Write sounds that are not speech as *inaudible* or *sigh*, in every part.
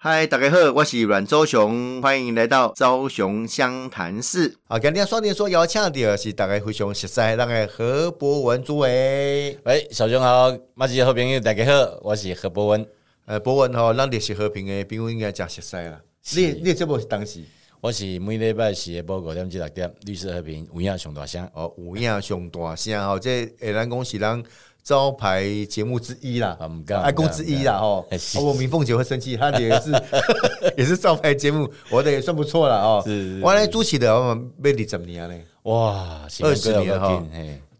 嗨，大家好，我是阮周雄，欢迎来到周雄湘潭市。啊，今天双点说邀请到是大家非常熟悉咱个何博文诸位。喂，小熊好，马子好朋友大家好，我是何博文。呃，博文吼，咱历史和平的朋友应该真熟悉啦。你你这部是当时，我是每礼拜四播五点至六点，律师和平有影上大声哦，有影上大声吼，这诶咱讲是咱。招牌节目之一啦，爱公之一啦，哦，我明凤姐会生气，*laughs* 她也是 *laughs* 也是招牌节目，我的也算不错了哦。是，我来主持的，我们没离十年嘞，哇，二十年哈，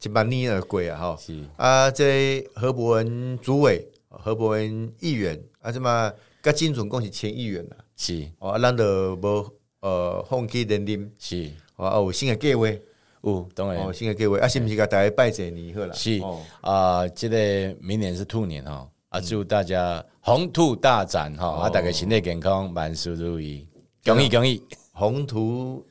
一百年而过啊，哈。是。啊，这何伯文主委，何伯文议员啊，什么跟金总共是前议员啦，是。哦，咱都无呃放弃认定，是。哦，有新的计划。哦，当然，哦，新的各位啊，是不是给大家拜节年好了？是啊，这个明年是兔年哈，啊，祝大家宏图大展哈，啊，大家身体健康，万事如意，恭喜恭喜，宏图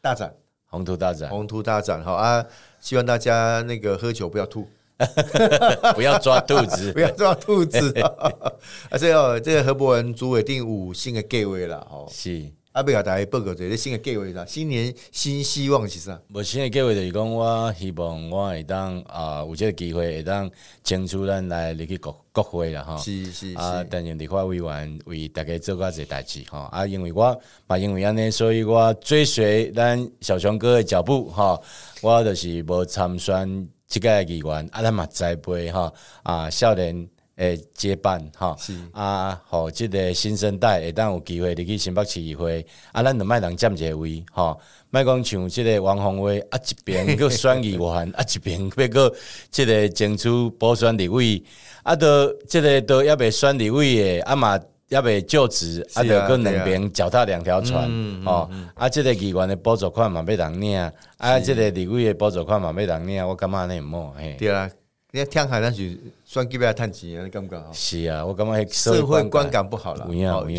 大展，宏图大展，宏图大展，好啊，希望大家那个喝酒不要吐，*laughs* 不要抓兔子，*laughs* 不要抓兔子，*laughs* 啊，这哦，这个何伯文主委定五新的各位了，哦，是。啊，要甲大家报告者，你新的计划啥？新年新希望是啥？无新的计划就是讲，我希望我会当啊，有即个机会会当争取咱来入去国国会啦，吼。是是啊，担任立法委员为大家做个这代志吼。啊，因为我嘛因为安尼，所以我追随咱小熊哥的脚步吼。我就是无参选即个议员，啊，咱嘛栽培吼啊，少年。诶，接班哈，啊，好，即个新生代会当有机会入去新北市议会，啊，咱就卖人占一个位，吼，卖讲像即个王宏威啊，一边 *laughs* 个选议员，啊，一边要个即个争取补选立委，啊，都即个都要被选立委诶，啊嘛要被就职，啊，着搁两边脚踏两条船，哦，啊，即个议员的补助款嘛要人领，啊，即个立委的补助款嘛要人领，我感觉安尼毋好，嘿，对啊。你听海那是算几要趁钱啊？你感觉吼？是啊，我感觉社会观感不好了。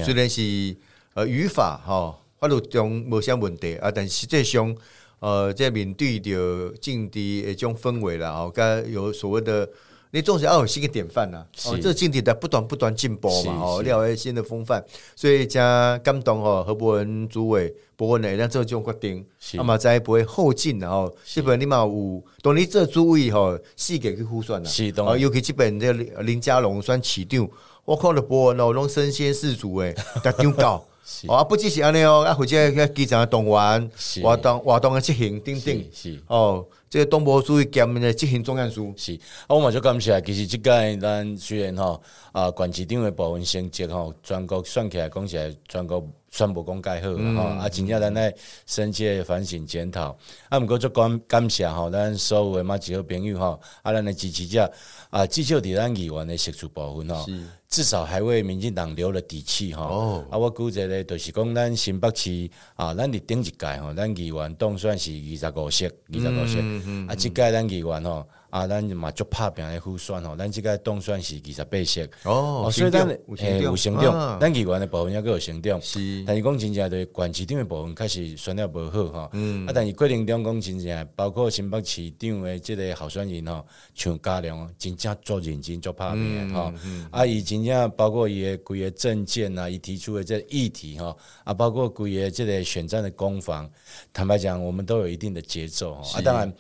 虽然是呃语法哈法律中无啥问题啊，但实际上呃在面对着政治一种氛围啦，哦，该有所谓的。你总是要有新的典范呐，哦，这经济在不断不断进步嘛，哦，了解新的风范，所以加感动哦，何伯文主委伯文呢，让这种决定，那么再不会后进然后，基本你嘛有，当你这主委吼，细给去估算是哦，尤其基本这林家龙算起长，我看了博文哦，拢身先士卒诶，甲丢高。哦，不只是安尼哦，啊，或者个基层的动员，活动活动的执行等等，是哦，这个东部属于兼的执行总干事，是。啊，我嘛就感谢，其实即届咱虽然吼啊，县市长的部分成绩吼，全国算起来讲起来，全国宣布讲介好吼，啊，真正咱来深切反省检讨。啊，毋过足感感谢吼，咱所有的嘛几个朋友吼，啊，咱的支持者啊，至少伫咱议员的协助部分吼。至少还为民进党留了底气哈。哦，啊，我估计咧，就是讲咱新北市啊，咱伫顶一届吼，咱议员当选是二十五席，二十五席。啊，即届咱议员吼。啊，咱嘛足拍拼来互选吼，咱即个当选是二十八席。哦，所以咱诶有成长，咱议员的部分也个有成长，是。但是讲真正对管市长的部分确实选了无好吼，嗯。啊，但是过程中讲真正，包括新北市长的即个候选人吼，像嘉良真正足认真足拍拼吼，啊，伊真正包括伊的规个证件啊，伊提出的这议题吼，啊，包括规个即个选战的攻防，坦白讲，我们都有一定的节奏吼，啊，当然。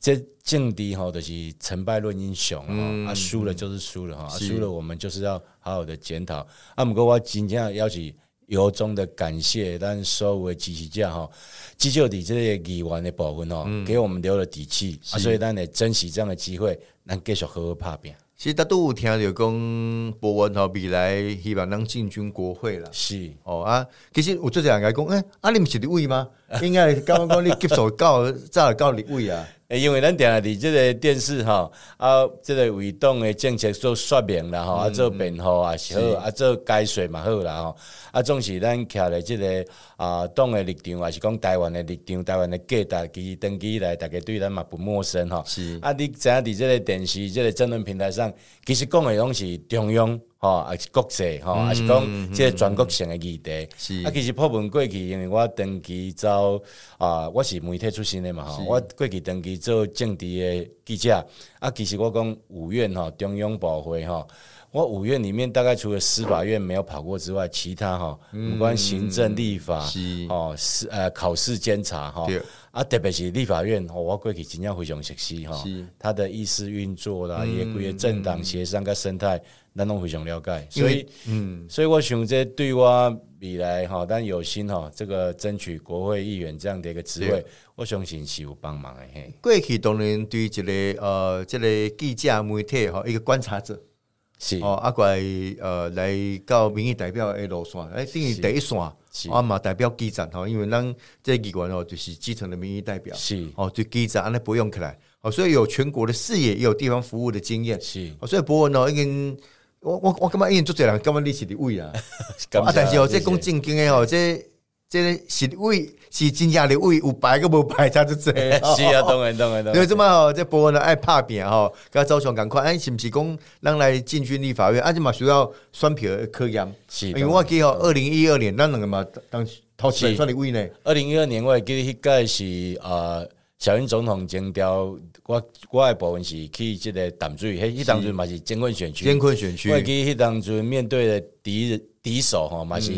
这境地哈，就是成败论英雄哈，啊输了就是输了哈，输了我们就是要好好的检讨。啊，不过我今天要去由衷的感谢咱所有的支持者哈，至少伫这些议员的部分哦，给我们留了底气，所以咱得珍惜这样的机会，咱继续好好拍拼。其实大都有听着讲，博文吼未来希望能进军国会了。是哦啊，其实有做这样个讲，哎，啊你毋是立委吗？*laughs* 应该刚刚讲你接受告早告立位啊。*laughs* 因为咱定下伫即个电视吼，啊，即个为党诶政策做说明啦吼，啊做辩护啊是好，啊做解说嘛好啦吼，啊总是咱徛咧即个啊党诶立场，还是讲台湾诶立场，台湾诶价值，其实登记以来，大家对咱嘛不陌生吼。是啊，你知影伫即个电视、即个争论平台上，其实讲诶拢是中央。吼，也是国际吼，也是讲即个全国性的议题。是啊，其实破门过去，因为我长期走啊，我是媒体出身的嘛吼，我过去长期做政治的记者。啊，其实我讲五院吼，中央部会吼，我五院里面大概除了司法院没有跑过之外，其他哈，有关行政、立法哦，是呃考试监察哈，啊，特别是立法院，我过去真正非常熟悉哈，他的议事运作啦，也规个政党协商跟生态，咱拢非常了解，所以嗯，所以我想这对我未来哈，但有心哈，这个争取国会议员这样的一个职位，我相信是有帮忙的嘿。过去当然对一个呃，这个记者媒体哈，一个观察者。是。哦，阿怪呃来到民意代表的路线，哎，等于第一线，啊嘛代表基层吼，因为咱这议员哦就是基层的民意代表，是。哦，就基层安尼培养起来，哦，所以有全国的视野，也有地方服务的经验，是，所以博文哦，已经我我我感觉已经做这人，感觉你是的位 *laughs* 啊，啊，但是哦，这讲正经的哦，这。这个是位是真正的位，有排个无排差就这。*laughs* 是啊，当然当然当然。因为这么好，这波文呢爱拍拼吼，甲周雄赶快，哎，是不是讲咱来进军立法院？啊，且嘛需要选票科研。是，因为我记得二零一二年，咱两个嘛当头前选的位呢。二零一二年我记得迄届是呃，小英总统征调我我诶部分是去这个淡水，迄迄当阵嘛是监困选区。监困选区。我记迄当阵面对的敌敌手吼嘛是。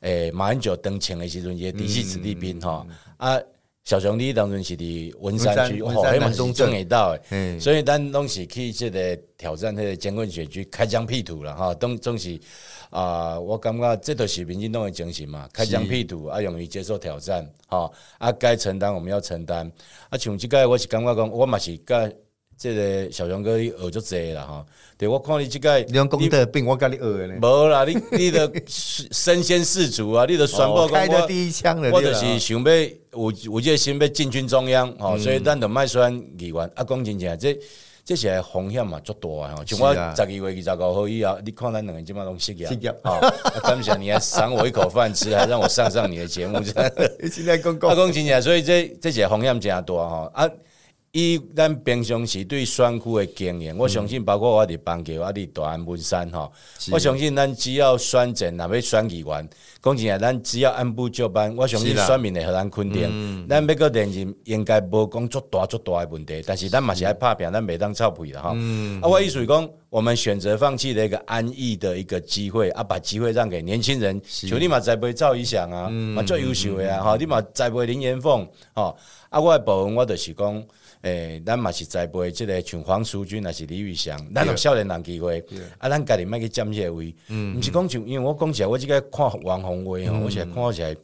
诶，马英九登前的时阵也嫡系子弟兵哈啊，小兄弟当阵是伫文山区，哦，还蛮中正到诶，所以咱拢是去这个挑战迄个监管选区开疆辟土了哈，东总是啊，我感觉这都是民进党的精神嘛，开疆辟土啊，勇于接受挑战哈啊，该承担我们要承担。啊，像即个我是感觉讲，我嘛是甲这个小熊哥学足济啦哈。对，我看你即个，你用功德病，我跟你学的呢。无啦，你 *laughs* 你的身先士卒啊，你的传播开的第一枪了。我就是想要有有这个心要进军中央，哦，所以咱就卖选议员。啊，讲真正，这这是风险嘛，足大啊！像我十二月二十五号以后，你看咱两个今嘛拢失业，失业吼！感谢你还赏我一口饭吃，还让我上上你的节目，*laughs* 现在讲讲，啊，讲真正，所以这这些风险真大哈啊。以咱平常时对选区的经验，我相信包括我伫邦桥、我伫大安文山吼，我相信咱只要选阵，若要选议员，讲真啊，咱只要按部就班，我相信选民会互咱肯定。咱要个连任，应该无讲足大足大诶问题，但是咱嘛是爱拍拼，咱袂当臭屁啦吼。啊，我意思是讲，我们选择放弃了一个安逸的一个机会，啊，把机会让给年轻人，像你嘛栽培赵一翔啊，嘛最优秀诶啊，吼，你嘛栽培林延凤，吼，啊，我的部分我就是讲。诶，咱嘛是栽培即个像黄淑君，还是李玉祥，咱有少年人机会，啊，咱家己莫去占个位，毋是讲像，因为我讲起来，我即个看王宏威吼，我是看起来。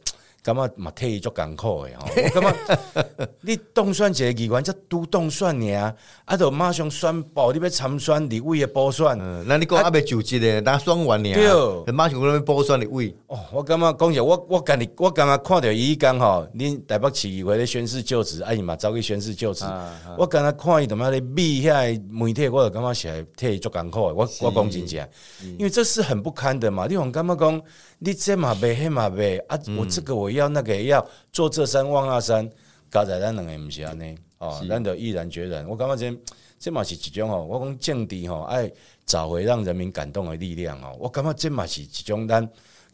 感觉嘛替伊足艰苦的吼，*laughs* 我感觉你当选一个议员，则拄当选尔，啊，就马上宣布你要参选立委诶补选。那你讲阿未就职诶，呾选完尔，对，马上要补选立委。哦，我感觉讲起，我我感觉我感觉看着伊讲吼，恁台北市议会咧宣誓就职，啊伊嘛走去宣誓就职。我感觉看伊怎么咧秘遐媒体，我就感觉是替伊足艰苦的。我我讲真正，因为这是很不堪的嘛。你讲感觉讲？你这嘛袂，迄嘛袂啊！我这个我要，那个要做这山望那山，搞在咱两个毋是安尼哦，咱就毅然决然。我感觉这这嘛是一种吼，我讲政治吼，爱找回让人民感动的力量哦。我感觉这嘛是一种咱。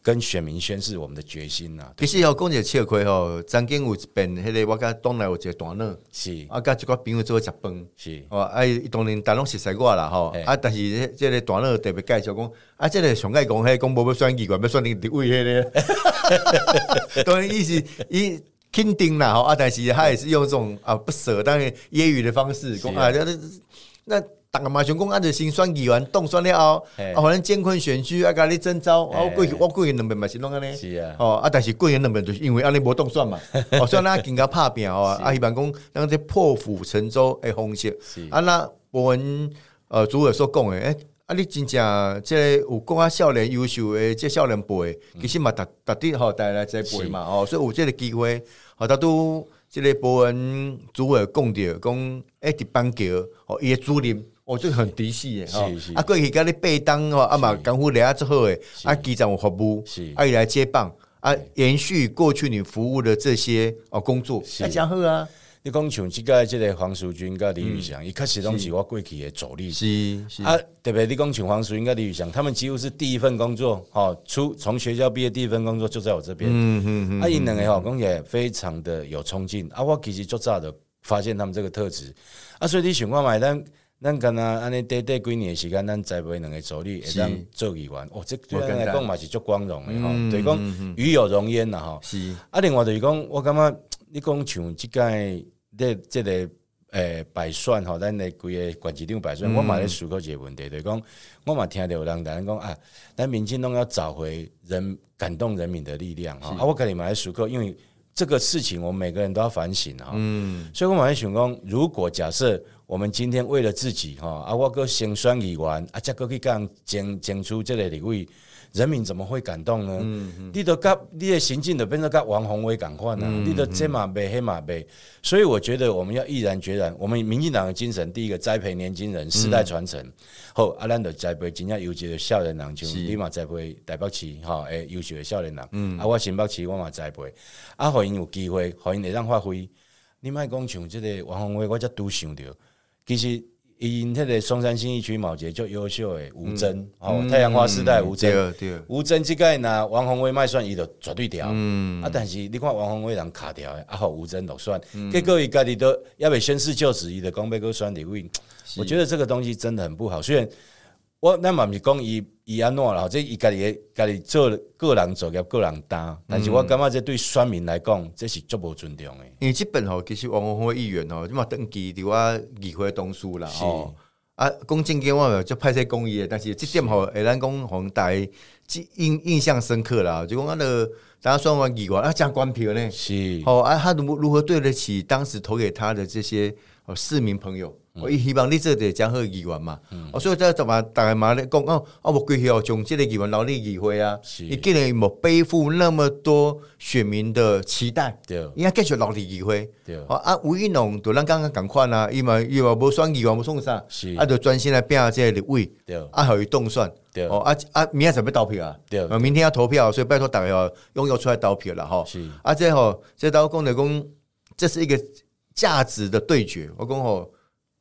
跟选民宣誓我们的决心呐！其实要讲一个笑亏吼，曾经有一边，迄个我甲东来有一个大佬，是。啊，甲一个朋友做食饭，是。哦，啊，伊当然大拢熟悉我啦吼，啊，但是即个大佬特别介绍讲，啊，这个上爱讲，迄讲无要选议员，要选你位迄个，*laughs* 当然意思伊肯定啦吼，啊，但是他也是用这种啊不舍，当然揶揄的方式讲啊，那那。大个嘛，想讲按着新选议员当选了后，啊，反正监控选区啊，甲你征召，我过去我过去两边嘛是拢安尼，是啊，哦，啊，但是过去两边就是因为安尼无当选嘛，*laughs* 哦，所以咱更加拍拼哦，啊，希望讲咱这破釜沉舟的方式，啊，那我们呃主委所讲的，诶，啊，你真正这有讲啊少年优秀的这少年辈，其实嘛特特地吼带来这辈嘛，哦，所以有这个机会，好，他都这个博文主委讲着讲，诶，伫板桥哦，伊的主任。哦，这个很嫡系诶，啊，过去甲你背当哦，啊嘛，功夫了啊之后诶，啊，机长有服务，是，啊，伊来接棒，啊，延续过去你服务的这些哦工作，啊，真好啊！你讲像即个即个黄淑君甲李宇翔，伊确实拢是我过去的助力，是是。啊，特别你讲像黄淑君甲李宇翔，他们几乎是第一份工作，吼，出从学校毕业第一份工作就在我这边，嗯嗯嗯，啊，因两个吼讲也非常的有冲劲，啊，我其实做早的发现他们这个特质，啊，所以你想看买单。咱敢若安尼短短几年的时间，咱栽培两个助理会当做议员，哦，这对咱来讲嘛是足光荣的吼，就是讲与有荣焉啦吼。是。啊，另外就是讲，我感觉你讲像即届这即个诶摆选吼，咱的规个管市长摆选，我嘛咧思考一个问题，就是讲我嘛听到有人讲啊，咱民进党要找回人感动人民的力量吼，啊，我跟你嘛咧思考，因为这个事情我们每个人都要反省哈，嗯，所以我嘛咧想讲，如果假设。我们今天为了自己哈，啊，我个先选议员，啊，再个去讲争争出这个礼位，人民怎么会感动呢？你都甲你的行径都变成甲王宏威感化呢？你都这马背黑马背，所以我觉得我们要毅然决然。我们民进党的精神，第一个栽培年轻人，世代传承。后阿兰的栽培真正优秀的少年人，就立马栽培台北市哈，诶，优秀的少年人。啊，我新北市我嘛栽培，啊，互因有机会，互因会让发挥。你莫讲像这个王宏威，我则拄想着。其实，因迄个松山新一区毛杰就优秀诶，吴征哦，太阳花时代吴征，吴征即个拿王宏威卖算伊就绝对调，啊，但是你看王宏威人卡掉诶，啊，好吴征落算，结果伊家己都要未宣誓就职，伊的讲要哥选李伟，我觉得这个东西真的很不好，虽然。我那嘛毋是讲伊伊安怎啦，即伊家己家己做个人作业个人担，但是我感觉这对选民来讲，这是足无尊重的。因为即本吼其实王宏辉议员吼，即嘛登记伫我议会同事啦吼。啊，讲正经话就派些公益诶，但是即点吼会咱讲互大记印印象深刻啦，就讲啊个大家选完议员啊加官票呢，是。吼啊他如如何对得起当时投给他的这些市民朋友？我希望你做个江河议员嘛，哦，所以在怎么大概嘛咧讲哦，啊，我归去哦，从这个议员劳力议会啊，你竟然无背负那么多选民的期待，对，应该继续劳力议会，对，哦啊，吴一农就咱刚刚赶快啊，伊嘛伊嘛无选议员无送啥，是，啊，就专心来变这个位，对，啊，好伊动算，对，哦啊啊，明天准备投票啊，对，明天要投票，所以拜托大家要拥有出来投票啦吼，是，啊，这吼，这刀公的公，这是一个价值的对决，我讲吼。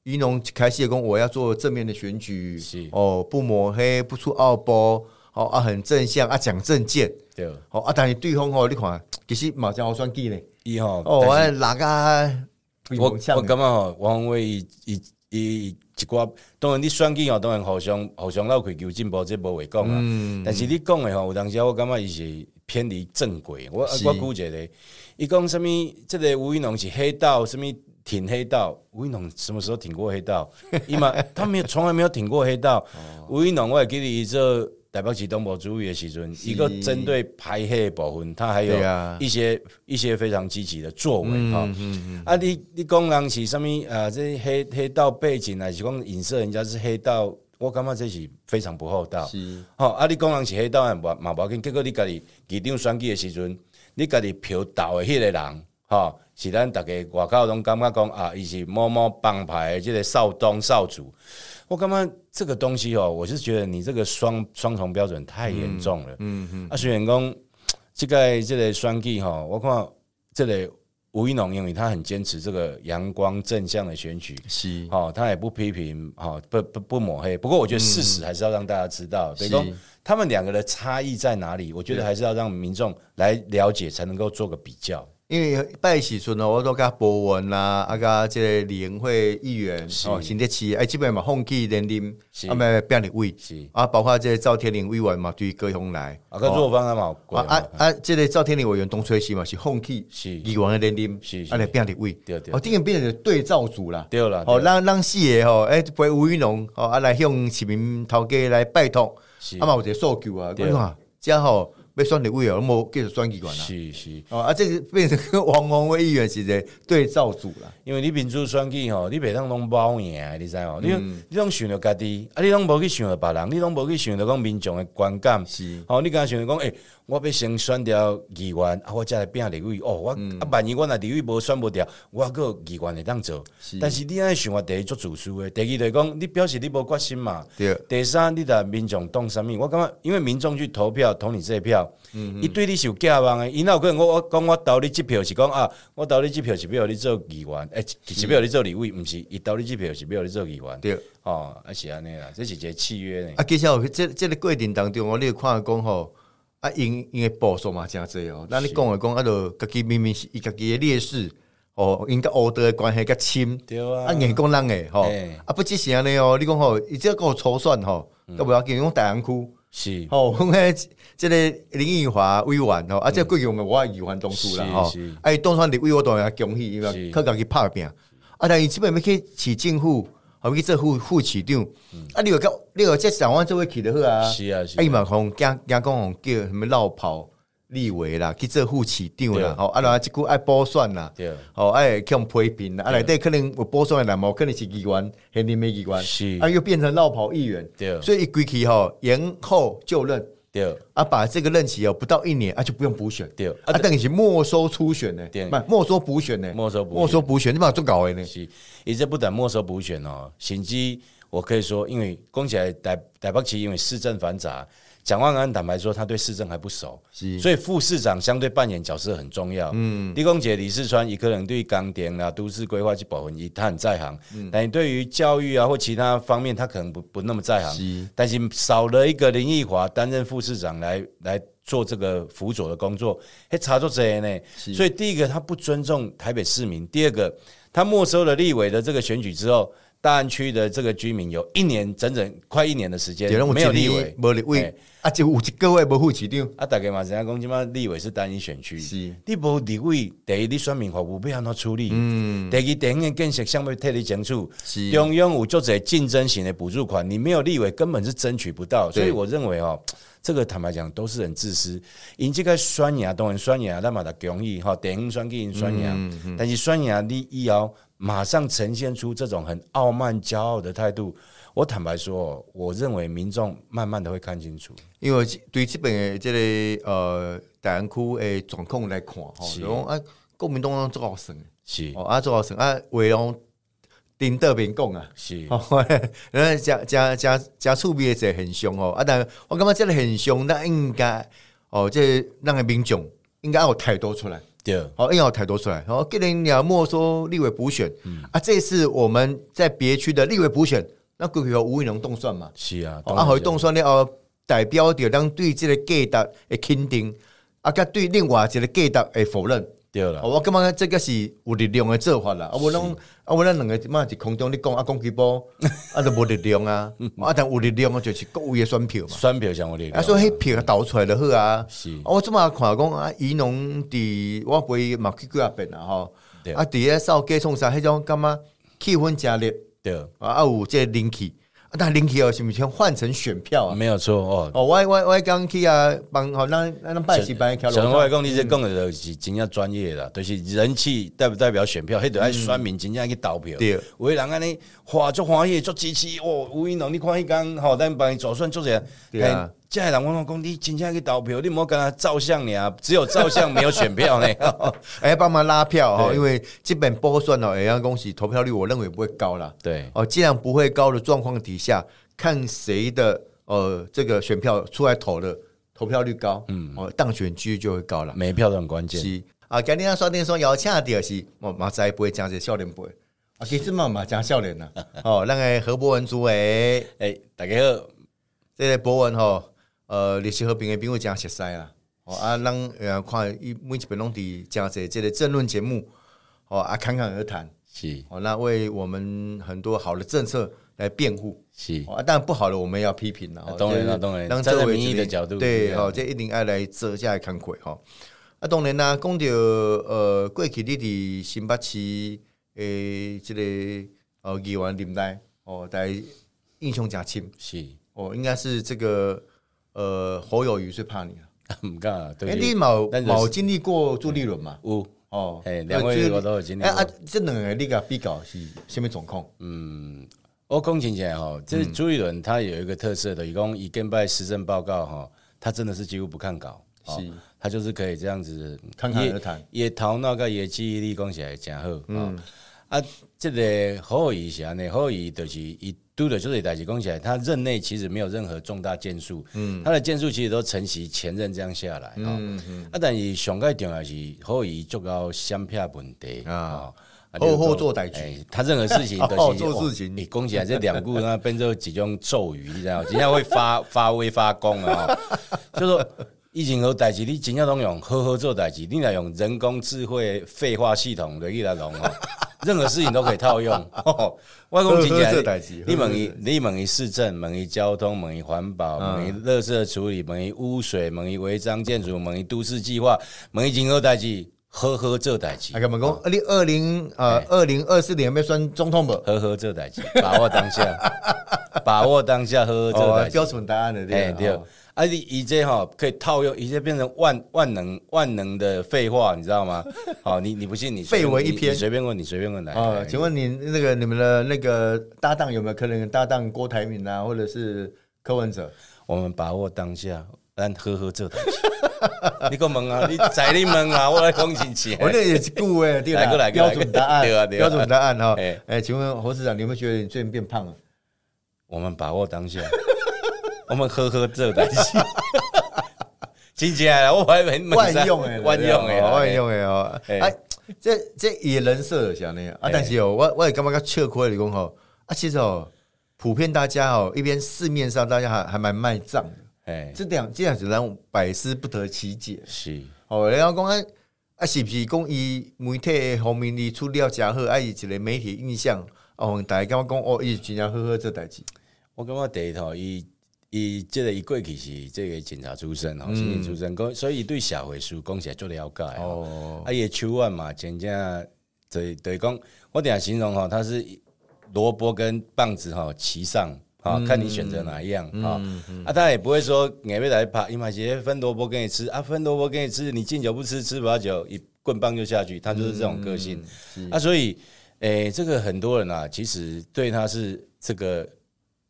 一农开始讲我要做正面的选举，是哦，不抹黑，不出奥波，哦啊，很正向啊，讲政见，对，哦啊，但是对方哦，你看，其实马上好算计呢，伊吼，哦，我哪个？我我感觉吼，王伟伊伊伊一寡，当然你选举吼，当然互相互相闹开求进步，这无话讲啊。但是你讲的吼，有当时我感觉伊是偏离正轨。我我估计咧，伊讲什么？这个吴一农是黑道什么？挺黑道，吴一农什么时候挺过黑道？伊嘛 *laughs* 他没有，从来没有挺过黑道。吴一农，我也给你一个台北市东部主义的时阵，一个针对排黑部分，他还有一些一些非常积极的作为哈。啊，你你讲人是什么啊？这黑黑道背景啊，是讲影射人家是黑道，我感觉这是非常不厚道。是，好啊，你讲人是黑道，嘛嘛无紧，结果你家己市长选举的时阵，你家己票投的迄个人，哈。是咱大家外口拢感觉讲啊，伊是某某帮派即个少东少主，我感觉这个东西哦，我是觉得你这个双双重标准太严重了。嗯嗯。啊，虽然讲这个这个选举哈，我看这个吴一农因为他很坚持这个阳光正向的选举，是哦，他也不批评哈，不不不抹黑。不过我觉得事实还是要让大家知道，所以说他们两个的差异在哪里？我觉得还是要让民众来了解，才能够做个比较。因为拜时阵哦，我都甲博文啦，啊甲即个李英会议员哦，新德市哎，基本嘛放弃连任，啊咪变立委，啊包括即个赵天林委员嘛，对高雄来，啊个做方啊嘛，啊啊啊，即个赵天林委员东吹西嘛是放弃，是议员的连任，是啊来变立委，对对，哦，等于变成对照组啦，对啦，哦让让四个吼，哎陪吴玉龙哦啊来向市民头家来拜托，啊嘛有一个诉求啊，你看，正好。被选立委哦，无继续选议员啦。是是哦，啊，这个变成跟王宏威议员是个对照组啦。因为你民主选举吼，你袂当拢包赢，你知哦？你你拢想着家己，啊，你拢无去想着别人，你拢无去想着讲民众的观感。是哦，你敢想着讲，诶，我要先选掉议员，啊，我再来变立委。哦，我啊，万一我那立委无选无掉，我个议员会当做。但是你安想法第一做主书的，第二就是讲，你表示你无决心嘛。对。第三，你的民众动什么？我感觉，因为民众去投票投你这一票。伊对你是有寄望的，伊若有可能我我讲我投你这票是讲啊，我投你这票是要你做议员，诶，是要你做立委，毋是伊投你这票是要你做议员，对，哦，啊是安尼啦，这是一个契约呢。啊，其实哦，这这个过程当中，我你看讲吼，啊，因因为步数嘛，诚济哦。那你讲诶讲，啊，著家己明明是伊家己诶劣势，哦，因甲欧德的关系较深，对啊，啊，硬讲人诶，吼，啊，不只是安尼哦，你讲吼，伊只要给我筹算吼，都袂要紧，讲大安区是，吼，我们这个林奕华委员吼，啊，这贵用诶我议员同事啦，吼，啊，伊，当选立委我当然恭喜，因为靠家己拍拼，啊，但伊即本要去市政府，好去做副副市长，啊，你有个你有这三万做位去得好啊，是啊，是啊，伊嘛讲讲讲讲叫什么绕跑。立委啦，去做副市长啦，吼，啊，然后即久爱补选啦，吼，爱去用批评啦，啊，内底可能有补选的人无可能是议员，现任的议员，是，啊，又变成绕跑议员，对，所以一归期吼延后就任，对，啊，把这个任期哦不到一年啊就不用补选，对，啊，等于是没收初选呢，对，没收补选呢，没收没收补选，你把做搞的呢，是，一直不等没收补选哦，甚至我可以说，因为讲起来台台北市因为市政繁杂。蒋万安坦白说，他对市政还不熟，所以副市长相对扮演角色很重要。嗯，李公杰、李世川，一个人对钢电啊、都市规划及保分，他很在行。嗯，但对于教育啊或其他方面，他可能不不那么在行。但是少了一个林奕华担任副市长来来做这个辅佐的工作，还查出这呢。所以第一个，他不尊重台北市民；第二个，他没收了立委的这个选举之后。大安区的这个居民有一年整整快一年的时间没有立委，没立委啊，就有一个位无副市长。啊，大概嘛，人家讲即嘛立委是单一选区，是。你无立委，第一你选民服务要安怎处理？嗯，第二电影建设想要替你争取，中央有做者竞争型的补助款，你没有立委根本是争取不到，所以我认为哦，这个坦白讲都是很自私。因这个选牙当然选赢，咱嘛的容易哈，电影选给人选牙，但是选牙你以后。马上呈现出这种很傲慢、骄傲的态度。我坦白说，我认为民众慢慢的会看清楚，因为对这边的这个呃大安区的状况来看，是，讲啊，国民党做好省是。哦，啊做好省啊，为了顶德边讲啊，是，然后加加加加厝边的很凶哦，啊，但我感觉这个很凶，那应该哦，这那个民众应该有态度出来。对，好，硬要抬头出来。然后，给人你要没收立委补选，啊，这次我们在别区的立委补选，那过去有吴以农动算嘛？是啊，啊，好动算了，哦，代表着咱对这个价值的肯定，啊，甲对另外一个价值的否认。对了，我感觉这个是有力量的做法啦。啊，我拢啊，我咱两个嘛是空中你讲啊，攻击波啊，就无力量啊。*laughs* 啊，但有力量就是各位的选票嘛。选票上有力量。啊，所以迄票投出来就好啊。是。啊我即么看讲啊，伊农伫我陪嘛去几啊遍啊吼。啊，伫咧扫街创啥，迄种感觉气氛加烈。对。啊，有这灵气。但林奇哦，是不是换成选票啊？没有错哦。哦，我我我刚去啊，帮好那那拜喜拜小龙外公，你这讲的是真正专业的，就是人气代不代表选票，迄得爱选民真正去投票。对，有人安尼哇足欢喜足支持哦，吴英龙，你看迄刚吼，咱帮伊做算做者。对啊。这人我讲讲，你真正去投票，你莫跟他照相呢，只有照相没有选票呢。*laughs* 哎，帮忙拉票哈，因为基本波算哦，一样恭喜投票率，我认为不会高了。对哦，既然不会高的状况底下，看谁的呃这个选票出来投的投票率高，嗯哦，当选几率就会高了。每票都很关键。是啊，今天刷电说邀请的是我马仔不会讲这笑脸不会啊，其实嘛嘛讲笑脸呐。*laughs* 哦，那个何博文主委，哎，大家好，这个博文哈。呃，历史和平的朋友真熟悉啦，哦啊，咱呃看伊每一边拢伫讲这这个政论节目，哦啊侃侃而谈，是。哦，那为我们很多好的政策来辩护，是。啊，但不好的我们要批评了，当然了，当然，站在民意的角度，对，哦，这一定爱来遮下来看鬼哈。啊，当然啦，讲到呃过去你伫新北市诶，即个呃议员林代哦，在英雄真深，是。哦，应该是这个。呃，侯友谊最怕你了，*laughs* 唔敢啊！哎，你冇冇经历过朱立伦嘛？有哦，哎，两位我都有经历。哎啊，这两个你个比较是什么状况？嗯，我讲起来哈，这朱立伦他有一个特色的，一共以跟拜施政报告哈，他真的是几乎不看稿，是，他就是可以这样子侃侃而谈，也头脑个也记忆力讲起来真好嗯啊，这个侯友谊是安尼，侯友谊就是一。都的就是代志讲起来，他任内其实没有任何重大建树，嗯，他的建树其实都承袭前任这样下来，嗯嗯，啊，但是上盖重要是可以做到相片问题啊，好好做代志，他任何事情都是 *laughs* 做事情，你讲起来这两句那变成几种咒语，你知道，今天会发 *laughs* 发威发功啊，就说以前和代志，你真正拢用好好做代志，你来用人工智慧废话系统来去来弄哦，任何事情都可以套用。*laughs* 我讲真正，你猛一，你猛一市政，猛一交通，猛一环保，猛一垃圾处理，猛一污水，猛一违章建筑，猛一都市计划，猛一金二代志，好好做代志。啊，咁问讲，二零二零呃二零二四年要选总统不？呵呵，这代志，把握当下，*laughs* 把握当下，呵呵这代志。标准答案的对。啊，你以这哈可以套用，以这变成万万能万能的废话，你知道吗？*laughs* 好，你你不信你废文一篇，随便问你随便问来。啊，请问你那个你们的那个搭档有没有可能搭档郭台铭啊，或者是柯文哲？我们把握当下，咱呵呵这东西。*laughs* 你个问啊，你在你问啊，我来恭喜你。我那也是顾问，来个来标准答案，对啊，标准答案哈。哎，请问侯市长，你有没有觉得你最近变胖了？我们把握当下。我们呵呵这东西，听起来我还很万用诶，万用诶，万用诶哦！哎，这这也人设像那样啊，但是哦，我我也干嘛要吃亏的讲吼啊，其实哦，普遍大家哦，一边市面上大家还还蛮卖账的，哎，这两这样子让百思不得其解。是哦，然后讲啊啊，是不是讲以媒体方面的处理要加好，啊，伊一个媒体印象哦，大家干嘛讲哦，伊真正呵呵这代志，我感觉第一套伊。伊即个伊过去是这个警察出身吼，刑警出身，所以对社会事讲起来足了解哦。啊，伊手腕嘛，真正对对讲，我等下形容吼，他是萝卜跟棒子吼齐上，好看你选择哪一样啊。啊，他也不会说哪边来拍，伊嘛直接分萝卜给你吃啊，分萝卜给你吃，你敬酒不吃，吃不了酒，一棍棒就下去，他就是这种个性。啊，所以诶，这个很多人啊，其实对他是这个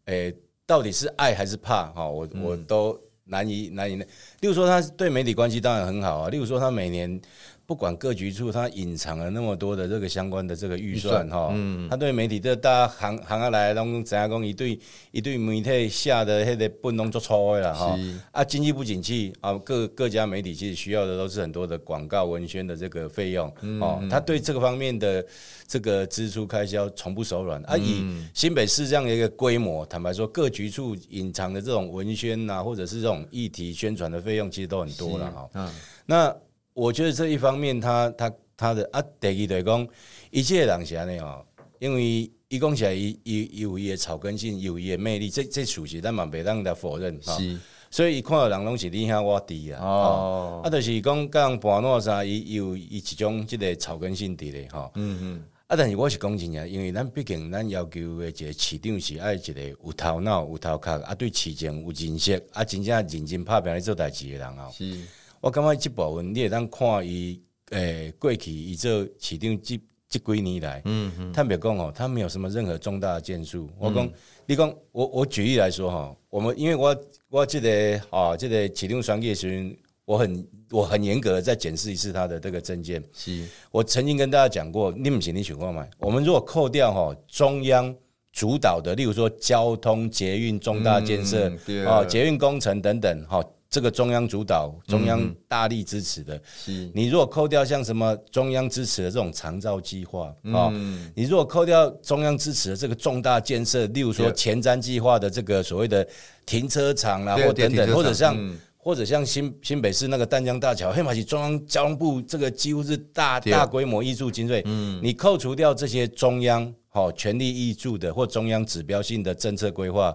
诶。到底是爱还是怕？哈，我我都难以难以。例如说，他对媒体关系当然很好啊。例如说，他每年。不管各局处，它隐藏了那么多的这个相关的这个预算哈，嗯，他对媒体这大家行行下来，拢怎样讲一对一对媒体下的迄个不能做错的啦哈，啊，经济不景气啊，各各家媒体其实需要的都是很多的广告文宣的这个费用哦，他对这个方面的这个支出开销从不手软。啊，以新北市这样的一个规模，坦白说，各局处隐藏的这种文宣呐，或者是这种议题宣传的费用，其实都很多了哈，嗯，那。我觉得这一方面，他他他的啊，第二就是讲，一切人是安尼哦，因为伊讲起来，伊伊有伊的草根性，有伊的魅力，这这属实咱嘛袂当来否认哈。所以伊看到人拢是你遐我低啊，哦，啊，就是讲甲人盘诺啥，伊有伊一种即个草根性伫咧吼。嗯嗯。啊，但是我是讲真正，因为咱毕竟咱要求的一个市长是爱一个有头脑、有头壳，啊，对市情有认识，啊，真正认真拍拼咧做代志的人哦。是。我感觉即部分你会当看伊诶过去伊做市长即即几年来，嗯嗯，坦白讲哦，他没有什么任何重大的建树。我讲，你讲我我举例来说哈，我们因为我我记得啊，这个启动双业时，我很我很严格的再检视一次他的这个证件。是，我曾经跟大家讲过，你们请你情况嘛，我们如果扣掉哈中央主导的，例如说交通捷运重大建设啊，捷运工程等等哈。这个中央主导、中央大力支持的，是。你如果扣掉像什么中央支持的这种长照计划啊，你如果扣掉中央支持的这个重大建设，例如说前瞻计划的这个所谓的停车场啦，或等等，或者像或者像新新北市那个淡江大桥，黑马旗中央交通部这个几乎是大大规模挹注精锐，嗯，你扣除掉这些中央好全力挹注的或中央指标性的政策规划。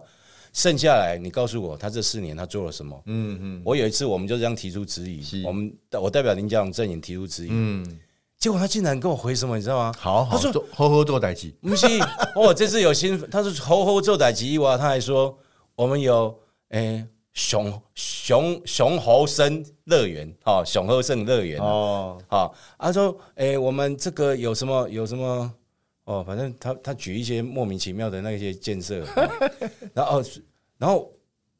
剩下来，你告诉我，他这四年他做了什么？嗯嗯，我有一次我们就这样提出质疑，我们我代表林家龙阵营提出质疑，嗯，结果他竟然跟我回什么，你知道吗？好，他说吼吼做代机，不是，哦，这次有新，他说吼吼做代机哇，他还说我们有诶熊熊熊猴生乐园，哦，熊猴生乐园哦，好，他说诶我们这个有什么有什么。哦，反正他他举一些莫名其妙的那些建设，*laughs* 然后然后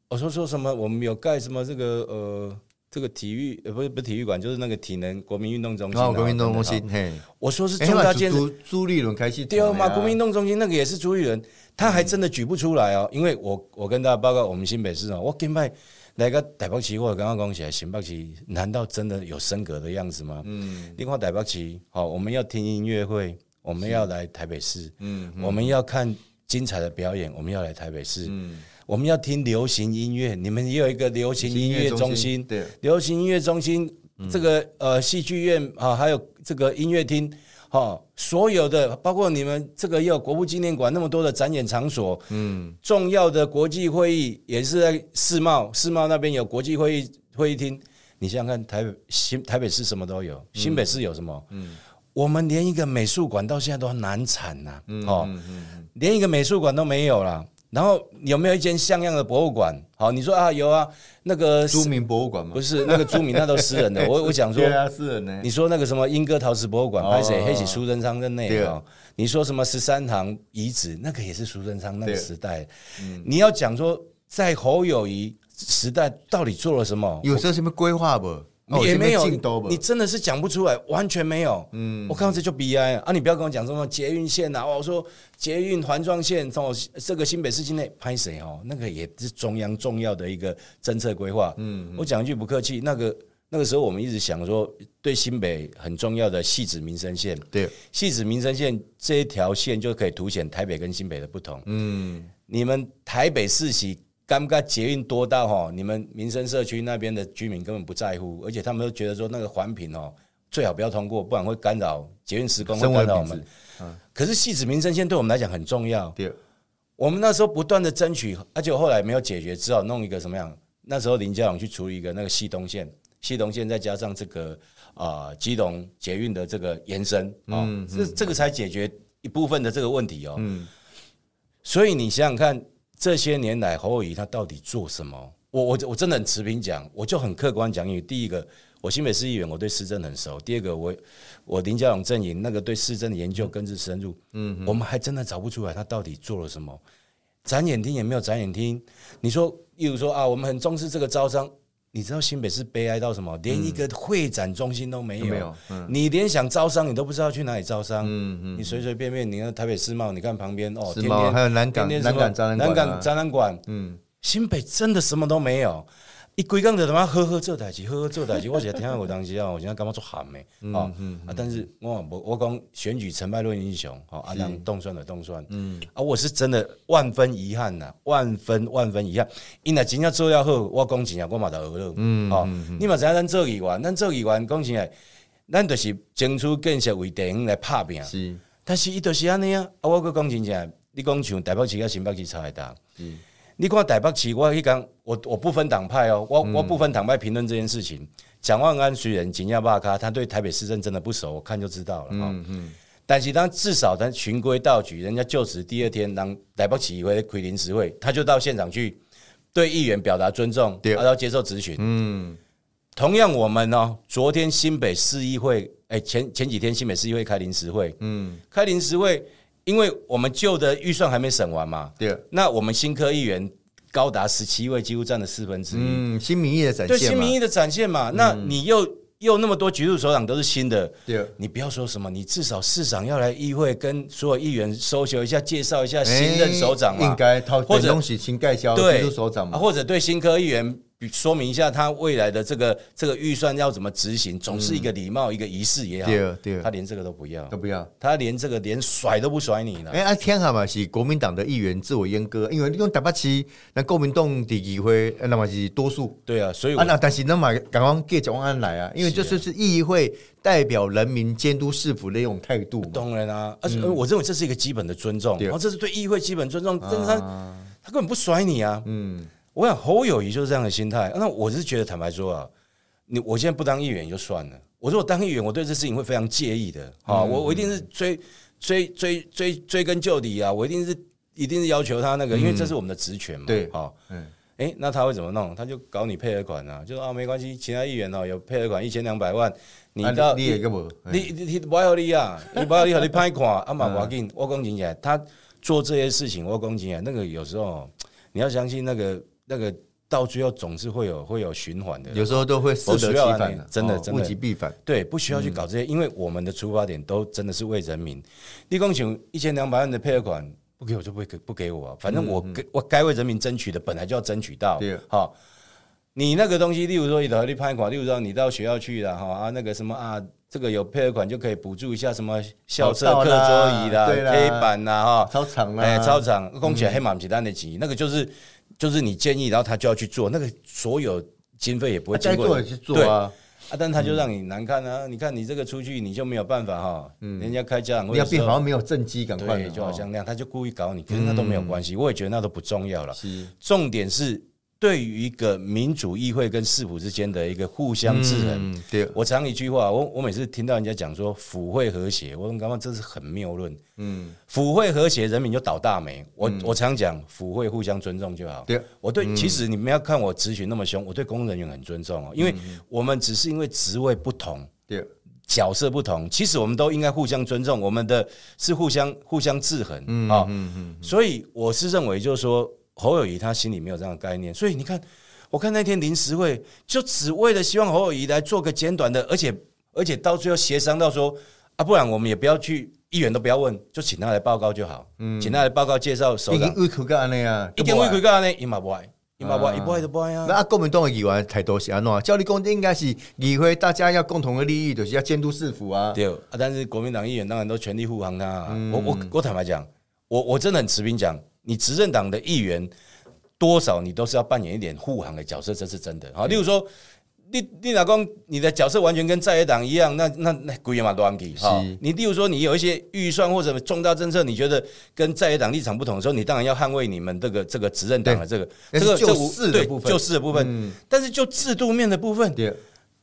我说说什么，我们有盖什么这个呃这个体育呃不是不是体育馆，就是那个体能国民运动中心，国民运动中心，嘿，我说是重大建设，朱立伦开始对嘛，国民运动中心那个也是朱立伦，他还真的举不出来哦，因为我我跟大家报告，我们新北市哦，我跟麦来个台北旗，我刚刚讲起来，新北旗难道真的有升格的样子吗？嗯，另外台北旗，好，我们要听音乐会。我们要来台北市，嗯，我们要看精彩的表演，我们要来台北市。嗯，我们要听流行音乐，你们也有一个流行音乐中心。对，流行音乐中心这个呃戏剧院啊，还有这个音乐厅，哈，所有的包括你们这个也有国父纪念馆那么多的展演场所，嗯，重要的国际会议也是在世贸，世贸那边有国际会议会议厅。你想想看，台北新台北市什么都有，新北市有什么？嗯。我们连一个美术馆到现在都难产呐，哦，连一个美术馆都没有了。然后有没有一间像样的博物馆？好，你说啊，有啊，那个朱明博物馆吗？不是，那个朱明那都私人的。我我讲说，*laughs* 对啊，私人的。你说那个什么英歌陶瓷博物馆，拍谁？黑起苏贞昌的内啊。你说什么十三堂遗址，那个也是苏贞昌那个时代。你要讲说，在侯友谊时代到底做了什么？有这什么规划不？也没有，你真的是讲不出来，完全没有。嗯，我看到这就 B I 啊！你不要跟我讲什么捷运线呐，我说捷运环状线从这个新北市境内拍谁哦？那个也是中央重要的一个政策规划。嗯，我讲一句不客气，那个那个时候我们一直想说，对新北很重要的细子民生线，对细子民生线这一条线就可以凸显台北跟新北的不同。嗯，你们台北市系。尴尬捷运多到哈，你们民生社区那边的居民根本不在乎，而且他们都觉得说那个环评哦，最好不要通过，不然会干扰捷运施工，会干扰我们。可是细子民生线对我们来讲很重要。对，我们那时候不断的争取，而且后来没有解决，只好弄一个什么样？那时候林佳龙去处理一个那个西东线，西东线再加上这个啊基隆捷运的这个延伸啊，这这个才解决一部分的这个问题哦。嗯，所以你想想看。这些年来，侯友谊他到底做什么？我我我真的很持平讲，我就很客观讲。因为第一个，我新北市议员，我对市政很熟；第二个，我我林佳龙阵营那个对市政的研究更是深入。嗯，我们还真的找不出来他到底做了什么。展演厅也没有展演厅。你说，例如说啊，我们很重视这个招商。你知道新北市悲哀到什么？连一个会展中心都没有。没有。你连想招商，你都不知道去哪里招商。嗯嗯。你随随便便，你看台北世贸，你看旁边哦，世贸还有南港南港展览馆。南港展览馆。嗯。新北真的什么都没有。一规工就他妈呵呵做代志，好好做代志。*laughs* 我是听到我当时啊，我现在感觉做喊的啊啊！但是我我我讲选举成败论英雄，吼啊，让动算的动算，嗯啊，我是真的万分遗憾呐，万分万分遗憾。因为真正做了好，我讲真正我嘛就娱乐，嗯好，你嘛知影咱做议员，咱做议员讲起来，咱就是争取建设为电影来拍拼，是，但是伊就是安尼啊，啊，我讲真正，你讲像台北市甲新北市差会大，嗯。你看台北市，我一讲，我我不分党派哦，我我不分党派评论这件事情。蒋万安虽然紧要巴卡，他对台北市政真的不熟，我看就知道了嗯嗯。但是当至少他循规蹈矩，人家就职第二天，当台北市议会开临时会，他就到现场去对议员表达尊重，然后接受咨询。嗯。同样，我们呢，昨天新北市议会，哎，前前几天新北市议会开临时会，嗯，开临时会。因为我们旧的预算还没审完嘛，对。那我们新科议员高达十七位，几乎占了四分之一。嗯，新民意的展现，对新民意的展现嘛。那你又又那么多局处首长都是新的，对。你不要说什么，你至少市长要来议会跟所有议员搜求一下，介绍一下新任首长嘛。应该或者东西请盖销局处首长嘛，或者对新科议员。说明一下他未来的这个这个预算要怎么执行，总是一个礼貌一个仪式也好。对对，他连这个都不要，都不要，他连这个连甩都不甩你了。哎，啊，天下嘛是国民党的议员自我阉割，因为你用台北市那国民党的议会那么是多数。对啊，所以啊那但是那么刚刚给蒋万安来啊，因为这就是议会代表人民监督市府的一种态度。当然啊，而且我认为这是一个基本的尊重，然后这是对议会基本尊重，但是他他根本不甩你啊，嗯。我想侯友谊就是这样的心态。那我是觉得，坦白说啊，你我现在不当议员也就算了。我说我当议员，我对这事情会非常介意的。啊，我我一定是追追追追追根究底啊！我一定是一定是要求他那个，因为这是我们的职权嘛。对，好，嗯，哎，那他会怎么弄？他就搞你配合款啊，就说啊，没关系，其他议员哦有配合款一千两百万，你到你也个不，你你不要你啊，你不要你和你拍款啊嘛，我紧，我讲起来，他做这些事情，我讲起来，那个有时候你要相信那个。那个到最后总是会有会有循环的，有时候都会适得其反，真的物极必反。对，不需要去搞这些，因为我们的出发点都真的是为人民。立功请一千两百万的配合款不给我就不给不给我，反正我给我该为人民争取的本来就要争取到。好，你那个东西，例如说你的你拍款，例如说你到学校去了哈啊，那个什么啊，这个有配合款就可以补助一下什么校车、课桌椅啦、黑板啦哈，操场啦，哎，操场供起来黑马几单的钱，那个就是就是你建议，然后他就要去做，那个所有经费也不会经过去做啊。啊！但他就让你难看啊！你看你这个出去，你就没有办法哈。嗯，人家开家长会，你要变好像没有正机，赶快就好像那样，他就故意搞你，可是那都没有关系。我也觉得那都不重要了。是，重点是。对于一个民主议会跟市府之间的一个互相制衡，对我常一句话，我我每次听到人家讲说府会和谐，我刚刚这是很谬论。嗯，府会和谐，人民就倒大霉。我我常讲府会互相尊重就好。对，我对其实你们要看我咨询那么凶，我对公务人员很尊重哦，因为我们只是因为职位不同，对角色不同，其实我们都应该互相尊重，我们的是互相互相制衡啊。嗯嗯，所以我是认为就是说。侯友谊他心里没有这样的概念，所以你看，我看那天临时会就只为了希望侯友谊来做个简短的，而且而且到最后协商到说啊，不然我们也不要去议员都不要问，就请他来报告就好，嗯，请他来报告介绍首长。胃口干那啊，一点胃口干呢，伊嘛不爱，伊嘛不爱，伊不爱就不爱啊。那国民党的议员太多是安怎？教你讲应该是议会大家要共同的利益，就是要监督市府啊。对啊，但是国民党议员当然都全力护航他。我我我坦白讲，我我真的很持平讲。你执政党的议员多少，你都是要扮演一点护航的角色，这是真的。好，例如说，你你老公你的角色完全跟在野党一样，那那那鬼也嘛乱给。哈，你例如说，你有一些预算或者重大政策，你觉得跟在野党立场不同的时候，你当然要捍卫你们这个这个执政党的这个这个就事的部分，就事的部分。但是就制度面的部分。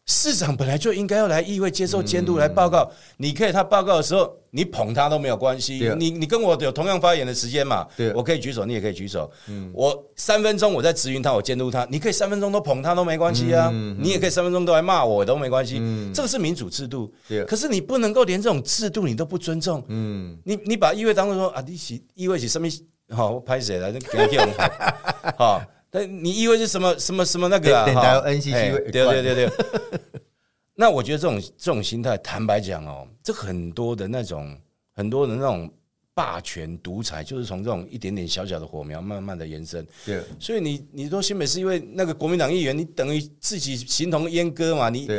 市长本来就应该要来议会接受监督来报告，你可以他报告的时候，你捧他都没有关系。你你跟我有同样发言的时间嘛？我可以举手，你也可以举手。我三分钟我在质询他，我监督他，你可以三分钟都捧他都没关系啊。你也可以三分钟都来骂我都没关系。这个是民主制度。可是你不能够连这种制度你都不尊重。嗯，你你把议会当做说啊，你是议会是什么？好拍谁来？那给给我们 *laughs* 好。你以为是什么什么什么那个啊？对对对对。*laughs* 那我觉得这种这种心态，坦白讲哦，这很多的那种很多的那种霸权独裁，就是从这种一点点小小的火苗，慢慢的延伸。对。所以你你说新北是因为那个国民党议员，你等于自己形同阉割嘛？你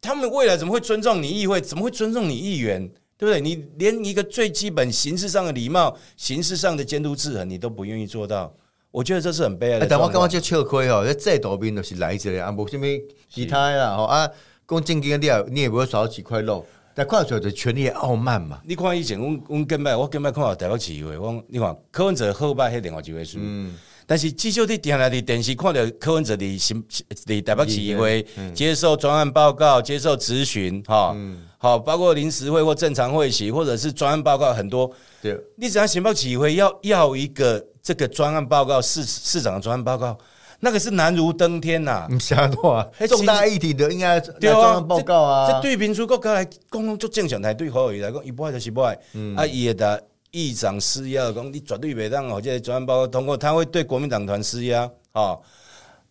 他们未来怎么会尊重你议会？怎么会尊重你议员？对不对？你连一个最基本形式上的礼貌、形式上的监督制衡，你都不愿意做到。我觉得这是很悲哀的。但我感觉就吃亏哦，这制度面就是来自的，啊，无什么其他啦，吼啊，讲正经的，你也不会少几块肉，但看出来就权力傲慢嘛。你看以前，我我跟麦，我跟麦看到台北市议会，我你看柯文哲后摆迄电话就会输，但是至少伫电来伫电视看到柯文哲伫新伫台北市议会接受专案报告、接受咨询，哈，好，包括临时会或正常会期，或者是专案报告很多。对，你只要情报市议会要要一个。这个专案报告，市市长的专案报告，那个是难如登天呐！你想多，重大议题的应该专案报告啊。这对民主国家来讲，就正常台对侯友谊来讲，一不爱就是不爱。啊，伊的议长施压，讲你绝对袂当哦，这个专案报告通过，他会对国民党团施压啊。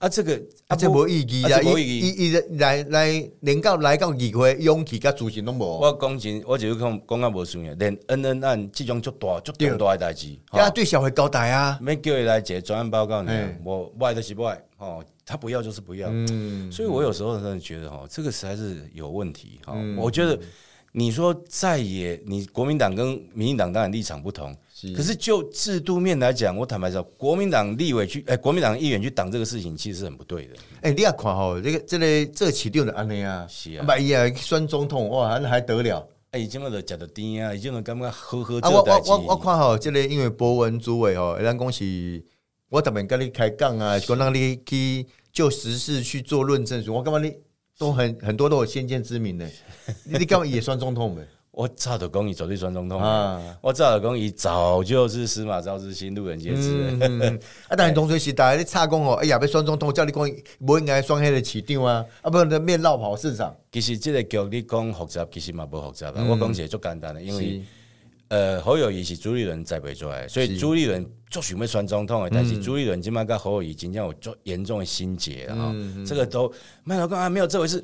啊，这个啊，这无意义啊！伊伊伊来来，连到来到议会，勇气甲自信拢无。我讲真，我就是讲讲啊无算啊，连 N N 案这种足大足重大的代志，啊，对社会交代啊，没叫伊来写专案报告呢，我不爱就是不爱哦，他不要就是不要。嗯，所以我有时候真的觉得哈，这个实在是有问题哈。我觉得你说在野，你国民党跟民进党当然立场不同。可是就制度面来讲，我坦白说，国民党立委去，哎，国民党议员去挡这个事情，其实是很不对的。哎，你也看吼，这个这个这起定的安尼啊，是啊，万一啊选总统，哇，那还得了？哎，已经嘛都食到甜啊，已经嘛感觉呵呵。啊，我我我我看吼，这个因为博文主委吼，咱讲是，我特别跟你开讲啊，讲让你去就实事去做论证，我干嘛你都很很多都有先见之明的，你干嘛也算总统呗？我早就讲伊绝对选总统啊！我早就讲伊早就是司马昭之心，路人皆知。啊，但是同时时代你插讲哦，哎呀，要选总统，叫你讲不应该选迄个市长啊，啊，不能面绕跑市场。其实即个局你讲复杂，其实嘛不复杂吧？我讲起来足简单的，因为呃，侯友谊是朱立伦栽培出来，所以朱立伦做想要选总统的，但是朱立伦今麦跟侯友谊真正有足严重的心结啊！这个都麦老讲啊，没有这回事。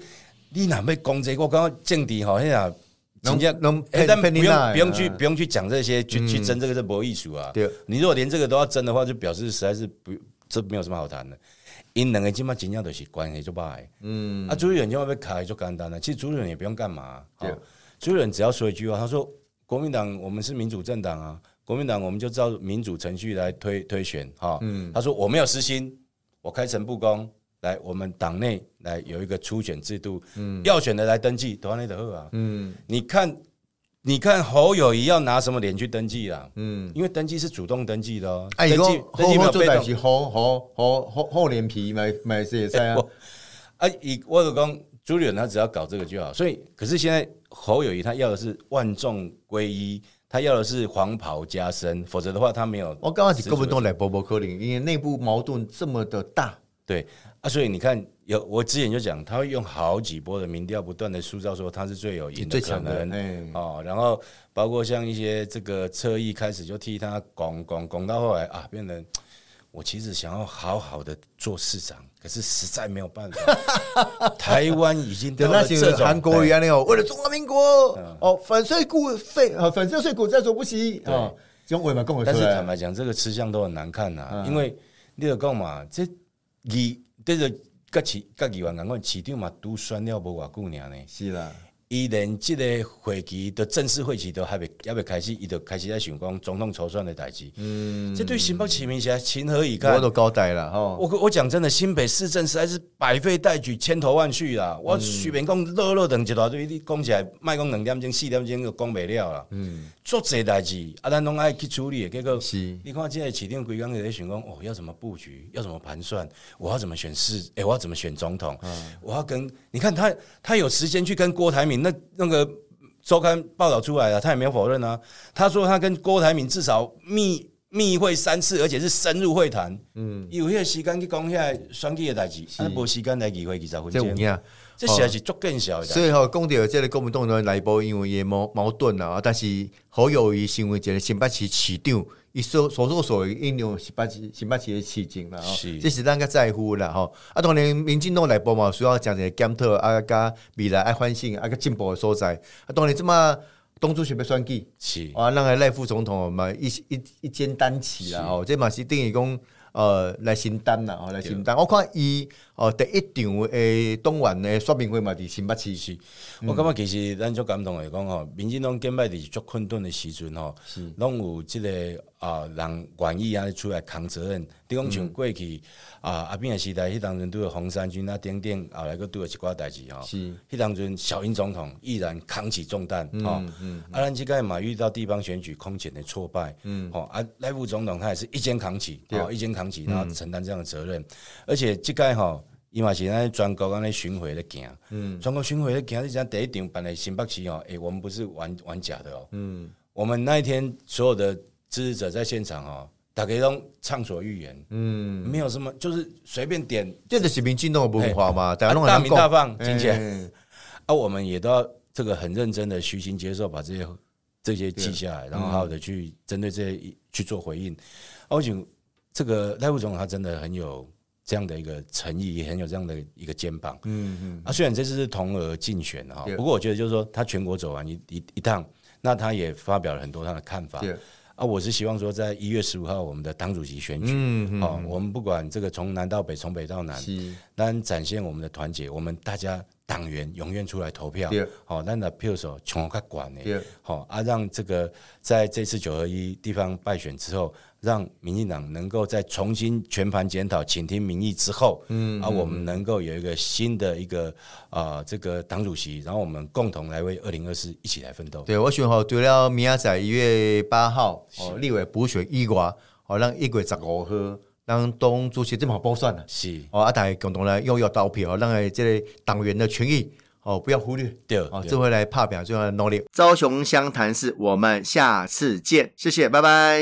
你哪被攻击？我刚刚政治好像。人家能，但不用不用去不用去讲这些，去去争这个是博艺术啊。对，你如果连这个都要争的话，就表示实在是不这没有什么好谈的。因两个起码真正都是关系就歹。嗯，啊，朱立伦就要开就简单了。其实朱立伦也不用干嘛，对，朱立伦只要说一句话，他说：“国民党我们是民主政党啊，国民党我们就照民主程序来推推选。”哈，嗯，他说：“我没有私心，我开诚布公，来我们党内来有一个初选制度，嗯，要选的来登记，多安内德赫啊，嗯，你看。”你看侯友谊要拿什么脸去登记啦？嗯，因为登记是主动登记的哦。登记登记没有被动。厚厚厚厚厚脸皮买买这些菜啊！啊，以我的讲，朱立伦他只要搞这个就好。所以，可是现在侯友谊他要的是万众归一，他要的是黄袍加身，否则的话他没有。我刚开始根本都来波波克林，因为内部矛盾这么的大。对啊，所以你看。有我之前就讲，他会用好几波的民调，不断的塑造说他是最有赢的可能哦。然后包括像一些这个侧翼开始就替他拱拱拱到后来啊，变成我其实想要好好的做市长，可是实在没有办法。台湾已经等那些韩国一样的哦，为了中华民国哦，粉碎股费啊，粉碎碎骨在所不惜啊，用尾嘛跟我但是坦白讲，这个吃相都很难看呐，因为你有讲嘛，这你对着。甲市甲议员讲，我市长嘛拄选了无偌久尔呢。是啦。伊连即个会期的正式会期都还未还未开始，伊就开始在想讲总统筹算的代志。嗯，这对新北市民来情何以堪？我都交代了哈。我我讲真的，新北市政实在是百废待举，千头万绪啦。我随便讲，乐乐等一大堆，你讲起来，卖讲两点钟、四点钟就讲不了啦。嗯，做这代志，啊，咱拢爱去处理。结果是，你看现在市定规工在想讲，哦，要怎么布局，要怎么盘算，我要怎么选市，哎，我要怎么选总统？我要跟你看他，他有时间去跟郭台铭。那那个周刊报道出来了，他也没有否认啊。他说他跟郭台铭至少密密会三次，而且是深入会谈。嗯，有些时间去讲下选举的代志，啊，无时间来议会二十分钟。这实在是足更小。所以吼，讲到这个国民党的内部因为也矛矛盾啊，但是好友谊身为一个新北市市长。伊所所作所为应用新北市新北市的市情啦，吼，这是咱较在乎啦，吼。啊，当然民进党内部嘛，需要讲一个检讨啊，加未来爱反省啊，甲进步的所在。啊，当然这么东主选要选举，是啊，那个赖副总统嘛，一一一肩担起啦，吼，这嘛是等于讲。呃，来承担啦，吼，来承担。我看伊哦，第一场诶，东莞诶，说明会嘛，伫新北市是。我感觉其实咱足感动诶，讲吼，民进党今摆伫足困顿诶时阵吼，拢有即个啊，人愿意啊出来扛责任。比讲像过去啊，阿扁诶时代，迄当阵拄有红衫军啊，等等，后来佫拄有一寡代志吼。是。迄当阵小英总统毅然扛起重担，吼。嗯。啊，咱即个嘛遇到地方选举空前的挫败，嗯。吼啊，赖副总统他也是一肩扛起，哦，一肩。扛起，然后承担这样的责任，而且即个哈，伊嘛是咱全国安尼巡回的行，嗯，全国巡回的行，你讲第一场办来新北市哦，诶，我们不是玩玩假的哦，嗯，我们那一天所有的支持者在现场哦，大家都畅所欲言，嗯，没有什么，就是随便点，这是民进党的文化嘛，大大名大放金钱，啊，我们也都要这个很认真的虚心接受，把这些这些记下来，然后好好的去针对这些去做回应，而且。这个赖副总他真的很有这样的一个诚意，也很有这样的一个肩膀。嗯嗯。啊，虽然这次是同额竞选哈，不过我觉得就是说他全国走完一一一趟，那他也发表了很多他的看法。啊，我是希望说在一月十五号我们的党主席选举，嗯哦，我们不管这个从南到北，从北到南，但展现我们的团结，我们大家党员永远出来投票。好，那的票手全较管呢。好啊，让这个在这次九合一地方败选之后。让民进党能够在重新全盘检讨、倾听民意之后，嗯，啊我们能够有一个新的一个啊，这个党主席，然后我们共同来为二零二四一起来奋斗。对我选好，除了明仔载一月八号哦，立委补选一挂，哦，让一月十五号让党主席这么好包算了，是哦，啊，大家共同来拥有投票，让这个党员的权益哦不要忽略，对，哦，这回来拍表就要努力。高雄湘潭市，我们下次见，谢谢，拜拜。